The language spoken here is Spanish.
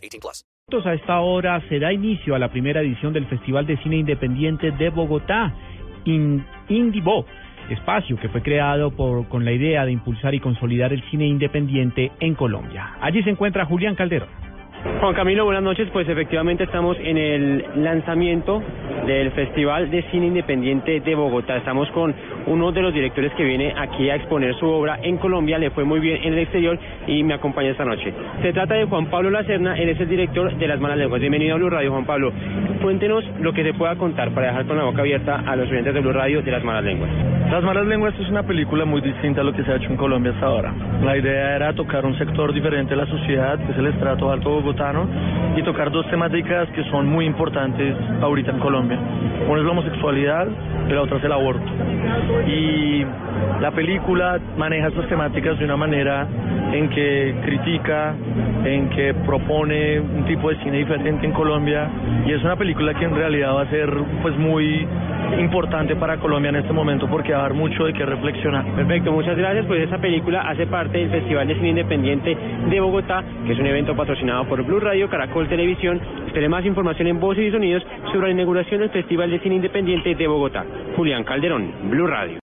18 plus. A esta hora se da inicio a la primera edición del Festival de Cine Independiente de Bogotá, In- Indivo, espacio que fue creado por, con la idea de impulsar y consolidar el cine independiente en Colombia. Allí se encuentra Julián Calderón. Juan Camilo, buenas noches. Pues efectivamente estamos en el lanzamiento del Festival de Cine Independiente de Bogotá. Estamos con uno de los directores que viene aquí a exponer su obra en Colombia. Le fue muy bien en el exterior y me acompaña esta noche. Se trata de Juan Pablo Lacerna. Él es el director de Las Malas Lenguas. Bienvenido a Blue Radio, Juan Pablo. Cuéntenos lo que se pueda contar para dejar con la boca abierta a los oyentes de Blue Radio de Las Malas Lenguas. Las Malas Lenguas es una película muy distinta a lo que se ha hecho en Colombia hasta ahora. La idea era tocar un sector diferente de la sociedad, que es el estrato alto bogotano, y tocar dos temáticas que son muy importantes ahorita en Colombia. Una es la homosexualidad y la otra es el aborto. Y la película maneja estas temáticas de una manera en que critica, en que propone un tipo de cine diferente en Colombia y es una película que en realidad va a ser pues muy importante para Colombia en este momento porque va a dar mucho de qué reflexionar. Perfecto, muchas gracias. Pues esta película hace parte del Festival de Cine Independiente de Bogotá, que es un evento patrocinado por Blue Radio, Caracol Televisión. Espere más información en Voces y Sonidos sobre la inauguración del Festival de Cine Independiente de Bogotá. Julián Calderón, Blue Radio.